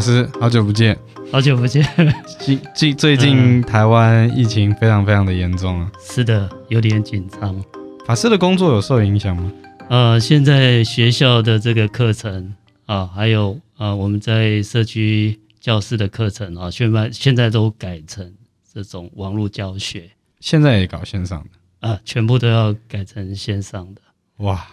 老师，好久不见，好久不见。最最最近台湾疫情非常非常的严重啊。是的，有点紧张。法师的工作有受影响吗？呃，现在学校的这个课程啊，还有啊，我们在社区教室的课程啊，现在现在都改成这种网络教学。现在也搞线上的啊，全部都要改成线上的。哇，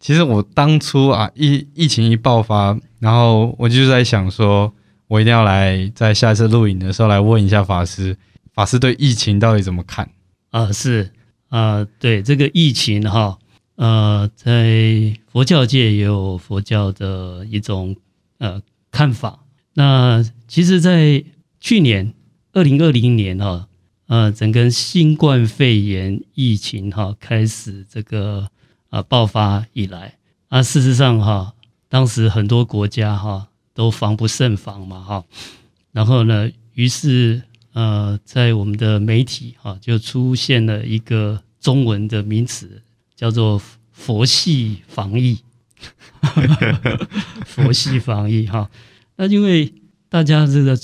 其实我当初啊，疫疫情一爆发。然后我就在想说，我一定要来在下次录影的时候来问一下法师，法师对疫情到底怎么看？啊，是啊，对这个疫情哈，呃，在佛教界也有佛教的一种呃看法。那其实，在去年二零二零年哈，呃，整个新冠肺炎疫情哈开始这个呃爆发以来啊，事实上哈。当时很多国家哈都防不胜防嘛哈，然后呢，于是呃，在我们的媒体哈就出现了一个中文的名词，叫做“佛系防疫”。佛系防疫哈，那因为大家这个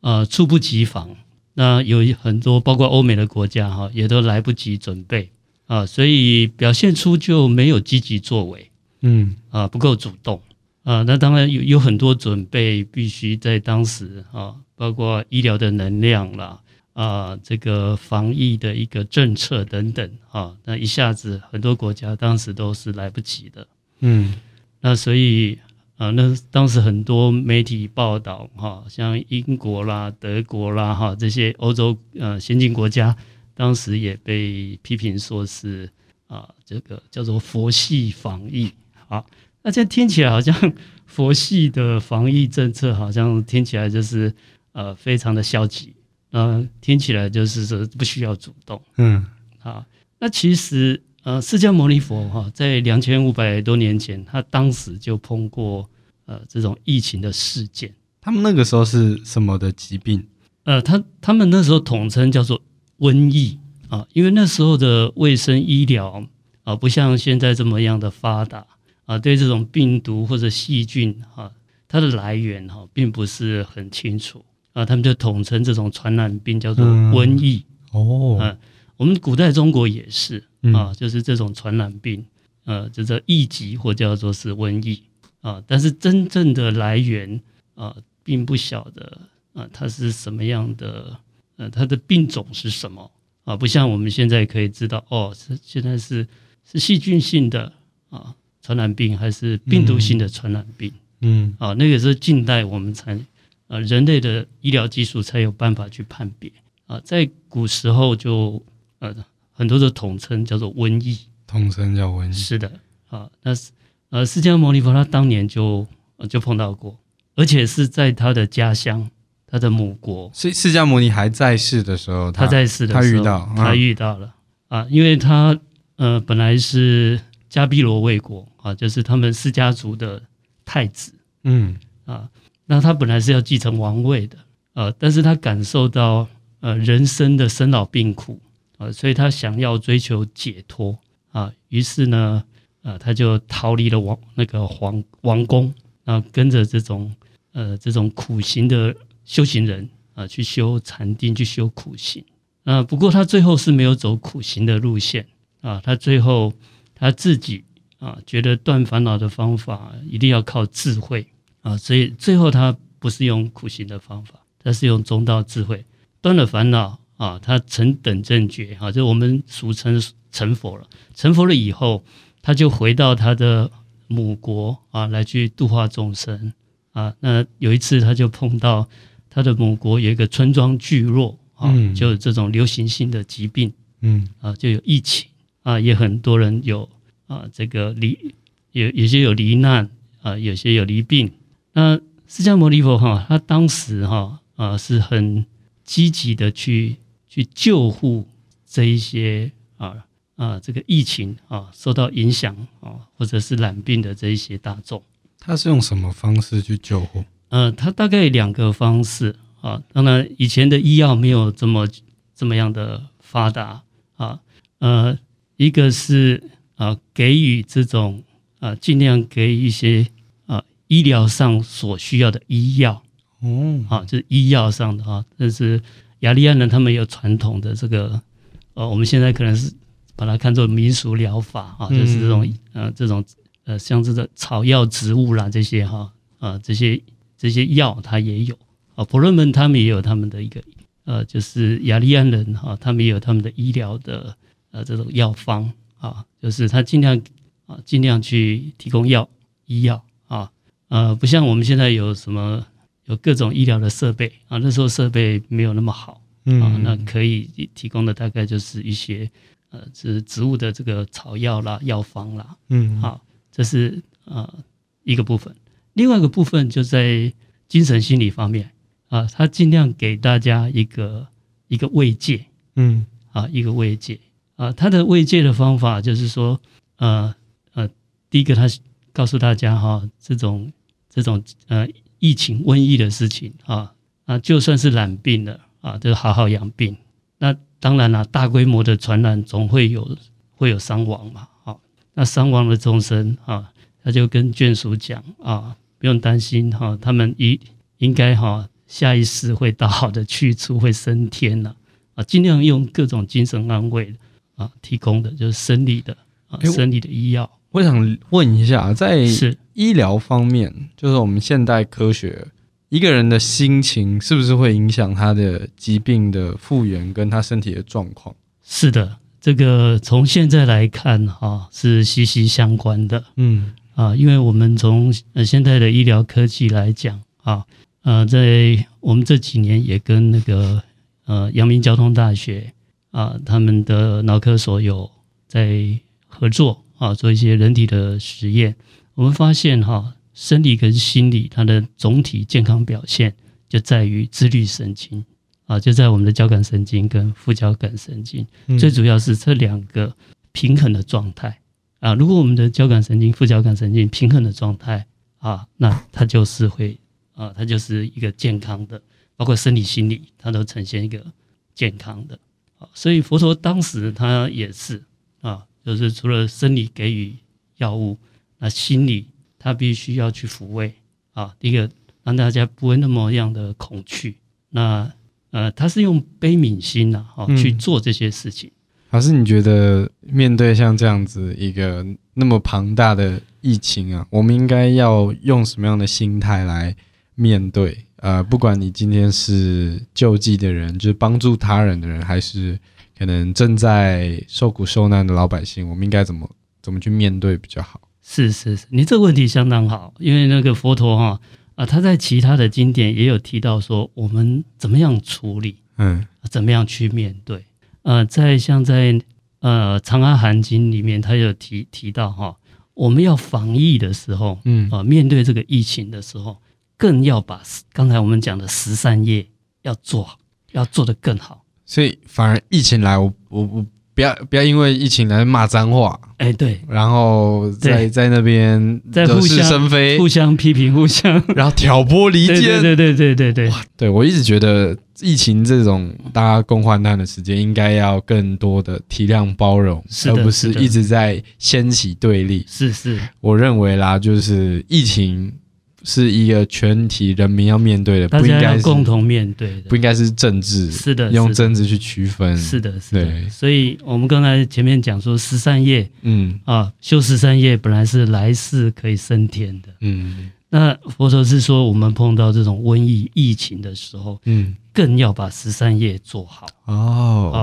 呃猝不及防，那有很多包括欧美的国家哈也都来不及准备啊，所以表现出就没有积极作为，嗯啊不够主动。啊，那当然有有很多准备，必须在当时啊，包括医疗的能量啦，啊，这个防疫的一个政策等等啊，那一下子很多国家当时都是来不及的，嗯，那所以啊，那当时很多媒体报道哈，像英国啦、德国啦哈这些欧洲呃先进国家，当时也被批评说是啊，这个叫做佛系防疫，好。那这听起来好像佛系的防疫政策，好像听起来就是呃非常的消极，呃，听起来就是说不需要主动，嗯，好，那其实呃释迦牟尼佛哈在两千五百多年前，他当时就碰过呃这种疫情的事件。他们那个时候是什么的疾病？呃，他他们那时候统称叫做瘟疫啊，因为那时候的卫生医疗啊不像现在这么样的发达。啊，对这种病毒或者细菌哈，它的来源哈并不是很清楚啊，他们就统称这种传染病叫做瘟疫。哦，啊，我们古代中国也是啊，就是这种传染病，呃，就叫疫疾或叫做是瘟疫啊，但是真正的来源啊，并不晓得啊，它是什么样的，呃，它的病种是什么啊？不像我们现在可以知道，哦，是现在是是细菌性的啊。传染病还是病毒性的传染病？嗯，啊，那个是近代我们才呃人类的医疗技术才有办法去判别啊，在古时候就呃很多的统称叫做瘟疫，统称叫瘟疫。是的，啊，那是呃释迦牟尼佛他当年就就碰到过，而且是在他的家乡，他的母国。所以释迦牟尼还在世的时候，他，他在世的时候，他遇到，他遇到了啊，因为他呃本来是。迦毗罗卫国啊，就是他们释家族的太子，嗯啊，那他本来是要继承王位的，呃，但是他感受到呃人生的生老病苦啊，所以他想要追求解脱啊，于是呢，呃，他就逃离了王那个皇王宫啊，跟着这种呃这种苦行的修行人啊，去修禅定，去修苦行啊。不过他最后是没有走苦行的路线啊，他最后。他自己啊，觉得断烦恼的方法一定要靠智慧啊，所以最后他不是用苦行的方法，他是用中道智慧断了烦恼啊，他成等正觉啊，就我们俗称成佛了。成佛了以后，他就回到他的母国啊，来去度化众生啊。那有一次，他就碰到他的母国有一个村庄聚落啊，就有这种流行性的疾病，嗯啊，就有疫情。啊，也很多人有啊，这个离有有些有罹难啊，有些有离病。那释迦牟尼佛哈，他当时哈啊是很积极的去去救护这一些啊啊这个疫情啊受到影响啊或者是染病的这一些大众。他是用什么方式去救护？呃，他大概两个方式啊。当然，以前的医药没有这么这么样的发达啊，呃。一个是啊，给予这种啊，尽量给予一些啊医疗上所需要的医药。哦，啊，就是医药上的啊，但是雅利安人他们有传统的这个，呃，我们现在可能是把它看作民俗疗法啊，就是这种呃这种呃像这个草药植物啦这些哈啊这些这些药它也有。啊，婆罗门他们也有他们的一个呃，就是雅利安人哈，他们也有他们的医疗的呃这种药方啊，就是他尽量啊尽量去提供药医药啊，呃，不像我们现在有什么。有各种医疗的设备啊，那时候设备没有那么好啊，那可以提供的大概就是一些呃，是植物的这个草药啦、药方啦，嗯，好，这是呃一个部分。另外一个部分就在精神心理方面啊，他尽量给大家一个一个慰藉，嗯，啊，一个慰藉啊，他的慰藉的方法就是说，呃呃，第一个他告诉大家哈，这种这种呃。疫情瘟疫的事情啊啊，就算是染病了啊，就好好养病。那当然了、大规模的传染总会有会有伤亡嘛。好，那伤亡的众生啊，他就跟眷属讲啊，不用担心哈，他们一应该哈下一世会到好的去处，会升天了啊。尽量用各种精神安慰啊，提供的就是生理的啊，生理的医药。我想问一下，在医疗方面，就是我们现代科学，一个人的心情是不是会影响他的疾病的复原跟他身体的状况？是的，这个从现在来看，哈，是息息相关的。嗯啊，因为我们从呃现在的医疗科技来讲，啊呃，在我们这几年也跟那个呃阳明交通大学啊他们的脑科所有在合作。啊，做一些人体的实验，我们发现哈，生理跟心理它的总体健康表现就在于自律神经啊，就在我们的交感神经跟副交感神经，最主要是这两个平衡的状态啊。如果我们的交感神经、副交感神经平衡的状态啊，那它就是会啊，它就是一个健康的，包括生理、心理，它都呈现一个健康的啊。所以佛陀当时他也是啊。就是除了生理给予药物，那心理他必须要去抚慰啊。第一个让大家不会那么样的恐惧。那呃，他是用悲悯心呐，哈，去做这些事情。老师，你觉得面对像这样子一个那么庞大的疫情啊，我们应该要用什么样的心态来面对？呃，不管你今天是救济的人，就是帮助他人的人，还是。可能正在受苦受难的老百姓，我们应该怎么怎么去面对比较好？是是是，你这个问题相当好，因为那个佛陀哈啊，他在其他的经典也有提到说，我们怎么样处理，嗯，怎么样去面对？呃，在像在呃《长阿含经》里面，他有提提到哈，我们要防疫的时候，嗯啊，面对这个疫情的时候，更要把刚才我们讲的十三业要做好，要做得更好。所以反而疫情来，我我我不要不要因为疫情来骂脏话，哎对，然后在在那边惹是生非，互相批评，互相。然后挑拨离间，对对对对对对我一直觉得疫情这种大家共患难的时间，应该要更多的体谅包容，而不是一直在掀起对立。是是，我认为啦，就是疫情。是一个全体人民要面对的，不应该共同面对的，不应该是政治。是的，用政治去区分。是的，是的。对，所以我们刚才前面讲说十三业，嗯啊，修十三业本来是来世可以升天的，嗯。那佛陀是说，我们碰到这种瘟疫疫情的时候，嗯，更要把十三业做好哦。啊，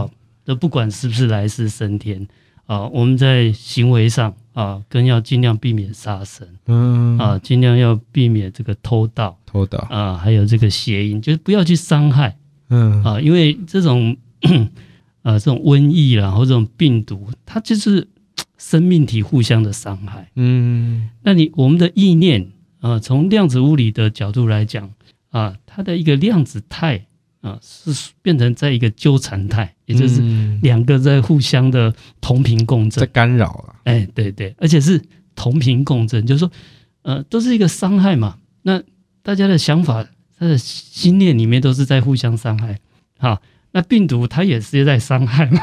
那不管是不是来世升天。啊，我们在行为上啊，更要尽量避免杀生，嗯。啊，尽量要避免这个偷盗、偷盗。啊，还有这个邪淫，就是不要去伤害，嗯。啊，因为这种呃、啊、这种瘟疫啦，或者这种病毒，它就是生命体互相的伤害，嗯，那你我们的意念啊，从量子物理的角度来讲啊，它的一个量子态。啊，是变成在一个纠缠态，也就是两个在互相的同频共振，在干扰了。哎，对对，而且是同频共振，就是说，呃，都是一个伤害嘛。那大家的想法，他的心念里面都是在互相伤害。好，那病毒它也是在伤害嘛，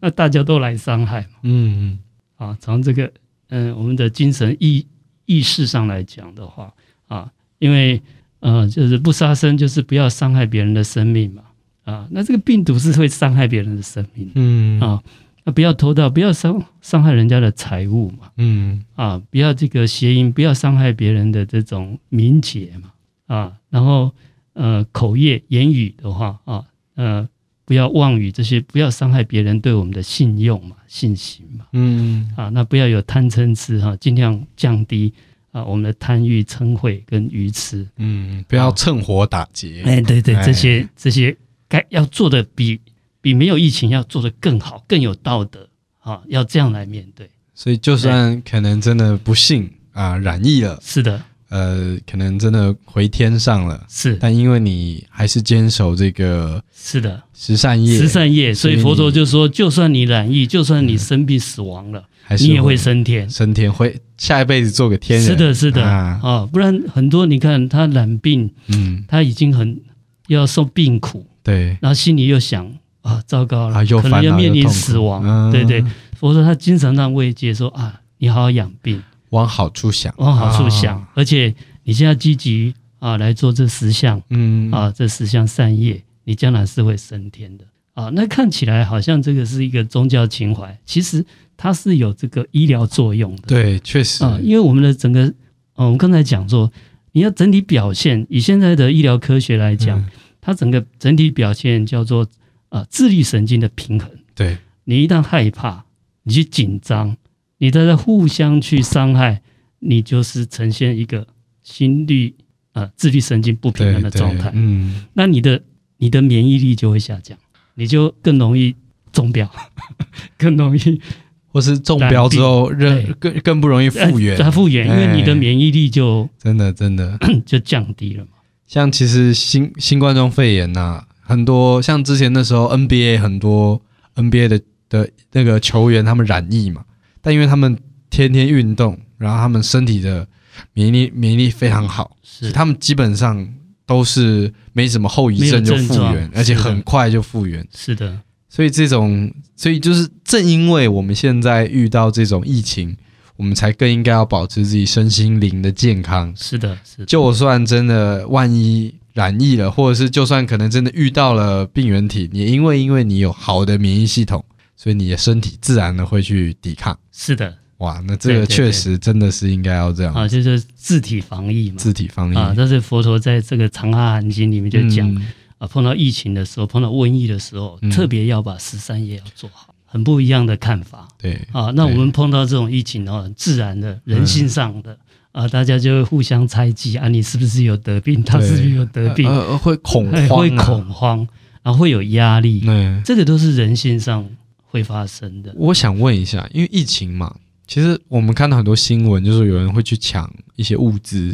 那大家都来伤害嘛。嗯嗯。啊，从这个嗯、呃，我们的精神意意识上来讲的话，啊，因为。呃，就是不杀生，就是不要伤害别人的生命嘛。啊，那这个病毒是会伤害别人的生命，嗯。啊，那不要偷盗，不要伤伤害人家的财物嘛，嗯。啊，不要这个邪淫，不要伤害别人的这种名节嘛，啊，然后呃口业言语的话啊，呃不要妄语这些，不要伤害别人对我们的信用嘛、信心嘛，嗯。啊，那不要有贪嗔痴哈，尽量降低啊我们的贪欲嗔恚跟愚痴，嗯，不要趁火打劫，哎，对对，这些这些。该要做的比比没有疫情要做的更好，更有道德啊！要这样来面对。所以，就算可能真的不幸啊染疫了，是的，呃，可能真的回天上了，是。但因为你还是坚守这个，是的，十善业，十善业，所以佛陀就说，就算你染疫，就算你生病死亡了，还是你也会升天，升天会下一辈子做个天人。是的，是的。啊，不然很多你看他染病，嗯，他已经很要受病苦。对，然后心里又想啊，糟糕了，啊、可能要面临死亡。嗯、对对，佛陀他经常让慰藉说啊，你好好养病，往好处想，往好处想，啊、而且你现在积极啊来做这十项，嗯啊，这十项善业，你将来是会升天的啊。那看起来好像这个是一个宗教情怀，其实它是有这个医疗作用的。对，确实啊，因为我们的整个，嗯、啊，我们刚才讲说，你要整体表现，以现在的医疗科学来讲。嗯它整个整体表现叫做啊、呃，自律神经的平衡。对，你一旦害怕，你去紧张，你在这互相去伤害，你就是呈现一个心率啊、呃，自律神经不平衡的状态。嗯，那你的你的免疫力就会下降，你就更容易中标，更容易，或是中标之后，更更更不容易复原。它复原，因为你的免疫力就真的真的 就降低了嘛。像其实新新冠状肺炎呐、啊，很多像之前那时候 NBA 很多 NBA 的的那个球员他们染疫嘛，但因为他们天天运动，然后他们身体的免疫力免疫力非常好，是他们基本上都是没什么后遗症就复原，而且很快就复原。是的，所以这种所以就是正因为我们现在遇到这种疫情。我们才更应该要保持自己身心灵的健康。是的，是的。就算真的万一染疫了，或者是就算可能真的遇到了病原体，也因为因为你有好的免疫系统，所以你的身体自然的会去抵抗。是的，哇，那这个确实真的是应该要这样啊，就是自体防疫嘛。自体防疫啊，这是佛陀在这个《长阿含经》里面就讲、嗯、啊，碰到疫情的时候，碰到瘟疫的时候，嗯、特别要把十三业要做好。很不一样的看法，对啊，那我们碰到这种疫情的话，自然的人性上的、嗯、啊，大家就会互相猜忌啊，你是不是有得病？他是不是有得病？呃，会恐慌、啊，会恐慌，然后会有压力，嗯，这个都是人性上会发生的。我想问一下，因为疫情嘛，其实我们看到很多新闻，就是有人会去抢一些物资，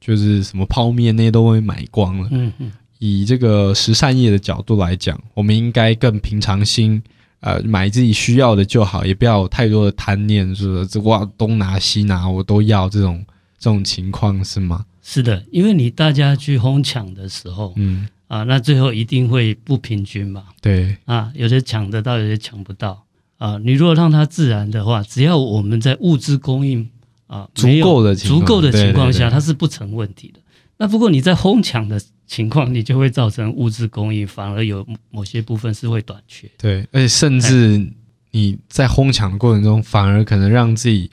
就是什么泡面那些都会买光了。嗯嗯，以这个十善业的角度来讲，我们应该更平常心。呃，买自己需要的就好，也不要有太多的贪念，是不是？这哇，东拿西拿，我都要这种这种情况是吗？是的，因为你大家去哄抢的时候，嗯啊，那最后一定会不平均嘛。对啊，有些抢得到，有些抢不到啊。你如果让它自然的话，只要我们在物资供应啊足够的足够的情况下，它是不成问题的。那不过你在哄抢的。情况你就会造成物资供应反而有某些部分是会短缺。对，而且甚至你在哄抢的过程中，反而可能让自己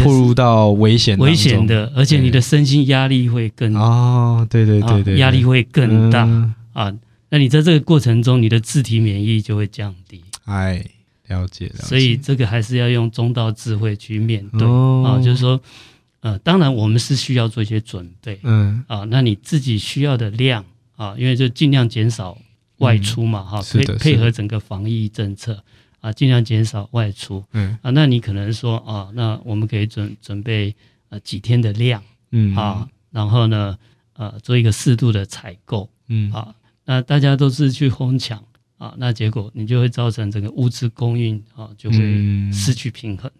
步入到危险危险的，而且你的身心压力会更哦，对对对对，压力会更大啊。那你在这个过程中，你的自体免疫就会降低。哎，了解了解。所以这个还是要用中道智慧去面对啊，就是说。呃，当然我们是需要做一些准备，嗯啊，那你自己需要的量啊，因为就尽量减少外出嘛，哈、嗯，配配合整个防疫政策啊，尽量减少外出，嗯啊，那你可能说啊，那我们可以准准备呃几天的量，嗯啊，然后呢，呃，做一个适度的采购，嗯啊，那大家都是去哄抢啊，那结果你就会造成整个物资供应啊就会失去平衡。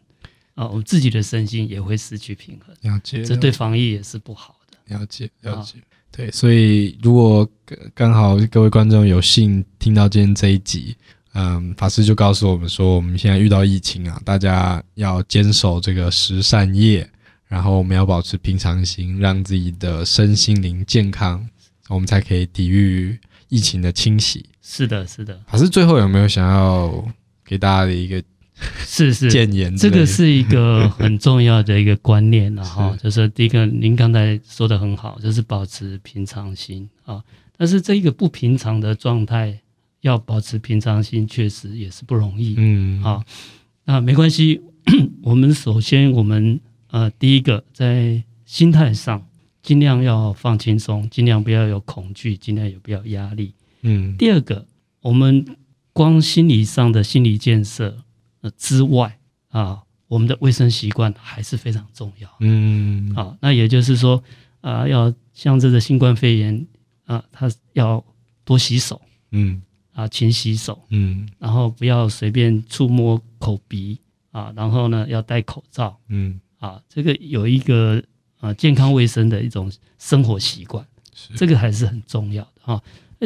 啊，我们自己的身心也会失去平衡，了解，这对防疫也是不好的。了解，了解，对，所以如果刚好各位观众有幸听到今天这一集，嗯，法师就告诉我们说，我们现在遇到疫情啊，大家要坚守这个十善业，然后我们要保持平常心，让自己的身心灵健康，我们才可以抵御疫情的侵袭。是的，是的。可是最后有没有想要给大家的一个是是建言？这个是一个很重要的一个观念了哈。就是第一个，您刚才说的很好，就是保持平常心啊。但是这一个不平常的状态，要保持平常心，确实也是不容易。嗯，好，那没关系。我们首先，我们呃，第一个在心态上尽量要放轻松，尽量不要有恐惧，尽量也不要压力。嗯。第二个，我们光心理上的心理建设呃之外啊，我们的卫生习惯还是非常重要。嗯。好，那也就是说啊，要像这个新冠肺炎啊，它要多洗手。嗯。啊，勤洗手。嗯。然后不要随便触摸口鼻。啊，然后呢，要戴口罩，嗯，啊，这个有一个啊健康卫生的一种生活习惯，是这个还是很重要的哈。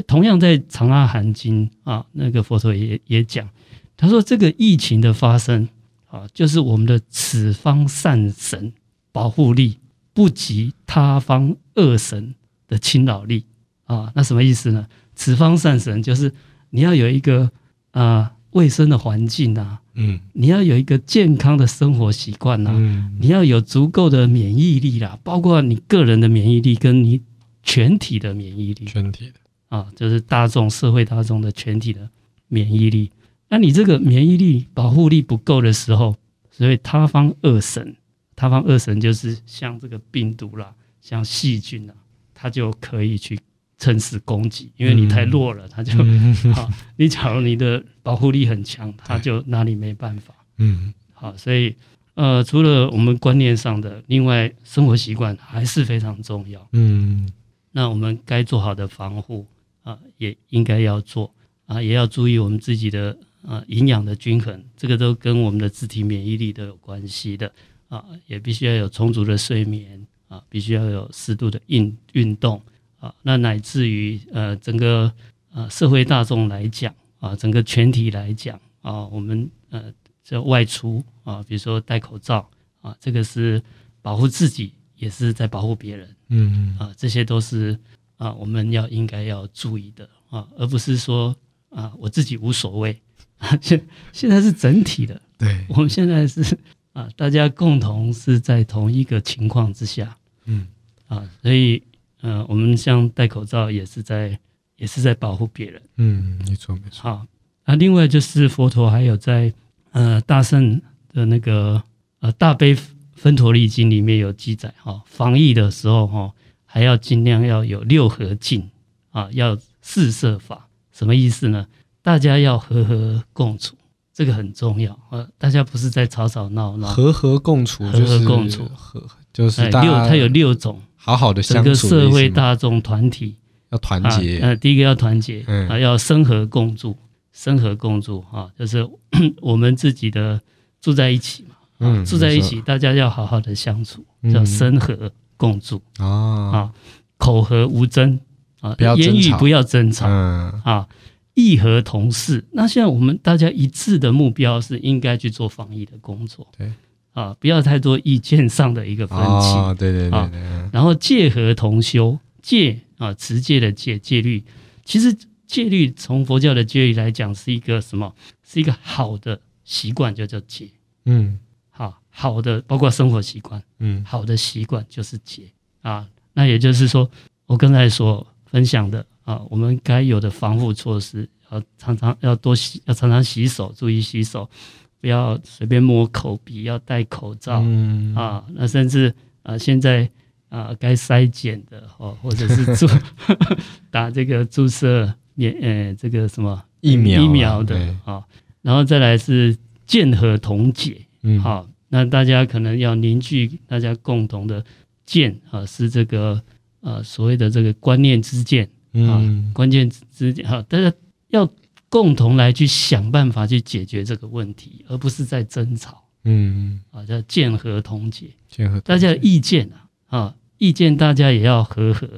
同样在《长阿含经》啊，那个佛陀也也讲，他说这个疫情的发生啊，就是我们的此方善神保护力不及他方恶神的侵扰力啊。那什么意思呢？此方善神就是你要有一个啊卫生的环境啊。嗯，你要有一个健康的生活习惯呐，嗯、你要有足够的免疫力啦，包括你个人的免疫力跟你全体的免疫力，全体的啊，就是大众社会大众的全体的免疫力。那你这个免疫力保护力不够的时候，所以他方二神，他方二神就是像这个病毒啦，像细菌啦，它就可以去。趁势攻击，因为你太弱了，他就 好。你假如你的保护力很强，他就拿你没办法。嗯，好，所以呃，除了我们观念上的，另外生活习惯还是非常重要。嗯，那我们该做好的防护啊，也应该要做啊，也要注意我们自己的啊营养的均衡，这个都跟我们的自体免疫力都有关系的啊，也必须要有充足的睡眠啊，必须要有适度的运运动。啊，那乃至于呃，整个呃社会大众来讲啊，整个全体来讲啊，我们呃这外出啊，比如说戴口罩啊，这个是保护自己，也是在保护别人，嗯啊，这些都是啊我们要应该要注意的啊，而不是说啊我自己无所谓，现现在是整体的，对，我们现在是啊大家共同是在同一个情况之下，嗯。啊，所以。嗯、呃，我们像戴口罩也是在，也是在保护别人。嗯，没错没错。好，那另外就是佛陀还有在呃大圣的那个呃大悲分陀利经里面有记载哈、哦，防疫的时候哈、哦，还要尽量要有六合敬啊，要四摄法，什么意思呢？大家要和和共处，这个很重要呃。大家不是在吵吵闹闹，和和共处，和和共处，和就是六，它有六种。好好的相处，整个社会大众团体。要团结。呃，第一个要团结，啊、嗯，要生和共住，生和共住，哈，就是 我们自己的住在一起嘛，嗯，住在一起，大家要好好的相处，嗯、叫生和共住啊，啊，口和无争啊，言语不要争吵，嗯，啊，义和同事。那现在我们大家一致的目标是应该去做防疫的工作，对。啊，不要太多意见上的一个分歧。哦、对对对，对、啊、然后戒和同修，戒啊，持戒的戒戒律，其实戒律从佛教的戒律来讲是一个什么？是一个好的习惯，就叫戒。嗯，好，好的，包括生活习惯。嗯，好的习惯就是戒啊。那也就是说，我刚才所分享的啊，我们该有的防护措施，要常常要多洗，要常常洗手，注意洗手。不要随便摸口鼻，要戴口罩、嗯、啊。那甚至啊，现在啊，该筛检的哦，或者是注 打这个注射免呃这个什么疫苗疫苗的啊。然后再来是见和同解，嗯，好，那大家可能要凝聚大家共同的见啊，是这个呃所谓的这个观念之见啊，关键之见哈，大家要。共同来去想办法去解决这个问题，而不是在争吵。嗯，啊，叫见和同解，见和大家的意见啊，啊，意见大家也要和和，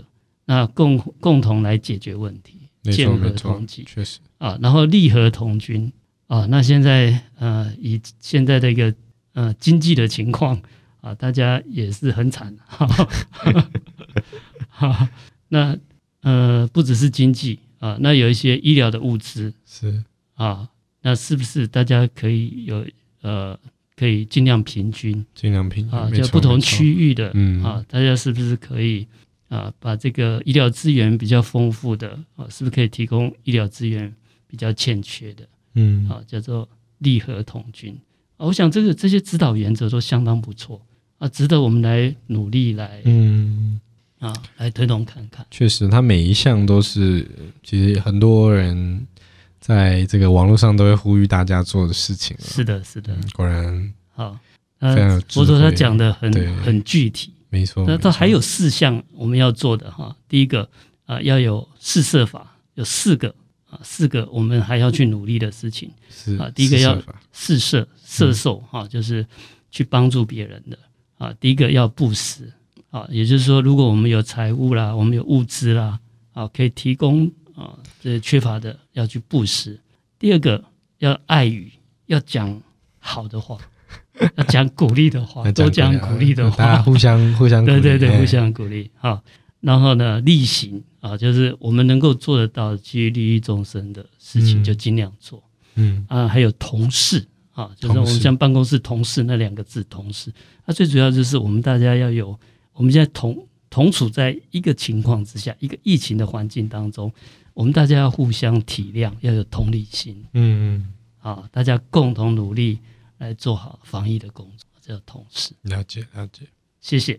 那共共同来解决问题，见和同解，确实啊，然后利和同均啊。那现在呃，以现在的一个呃经济的情况啊，大家也是很惨。好，那呃，不只是经济啊，那有一些医疗的物资是啊，那是不是大家可以有呃，可以尽量平均，尽量平均啊，就不同区域的，嗯啊，大家是不是可以啊，把这个医疗资源比较丰富的啊，是不是可以提供医疗资源比较欠缺的？嗯，啊，叫做利和同均。我想这个这些指导原则都相当不错啊，值得我们来努力来，嗯，啊，来推动看看。确实，它每一项都是，其实很多人在这个网络上都会呼吁大家做的事情。是的，是的，果然好。呃，佛陀他讲的很很具体，没错。那他还有四项我们要做的哈，第一个啊，要有四摄法，有四个啊，四个我们还要去努力的事情。是啊，第一个要四摄。摄受哈，就是去帮助别人的啊。第一个要布施啊，也就是说，如果我们有财物啦，我们有物资啦，啊，可以提供啊，这些缺乏的要去布施。第二个要爱语，要讲好的话，要讲鼓励的话，多讲鼓励的话，大家互相 互相对对对，互相鼓励啊。然后呢，力行啊，就是我们能够做得到去利益众生的事情，就尽量做。嗯啊，还有同事。啊，就是我们像办公室同事那两个字，同事。那最主要就是我们大家要有，我们现在同同处在一个情况之下，一个疫情的环境当中，我们大家要互相体谅，要有同理心。嗯嗯。啊，大家共同努力来做好防疫的工作，这叫同事。了解了解，谢谢。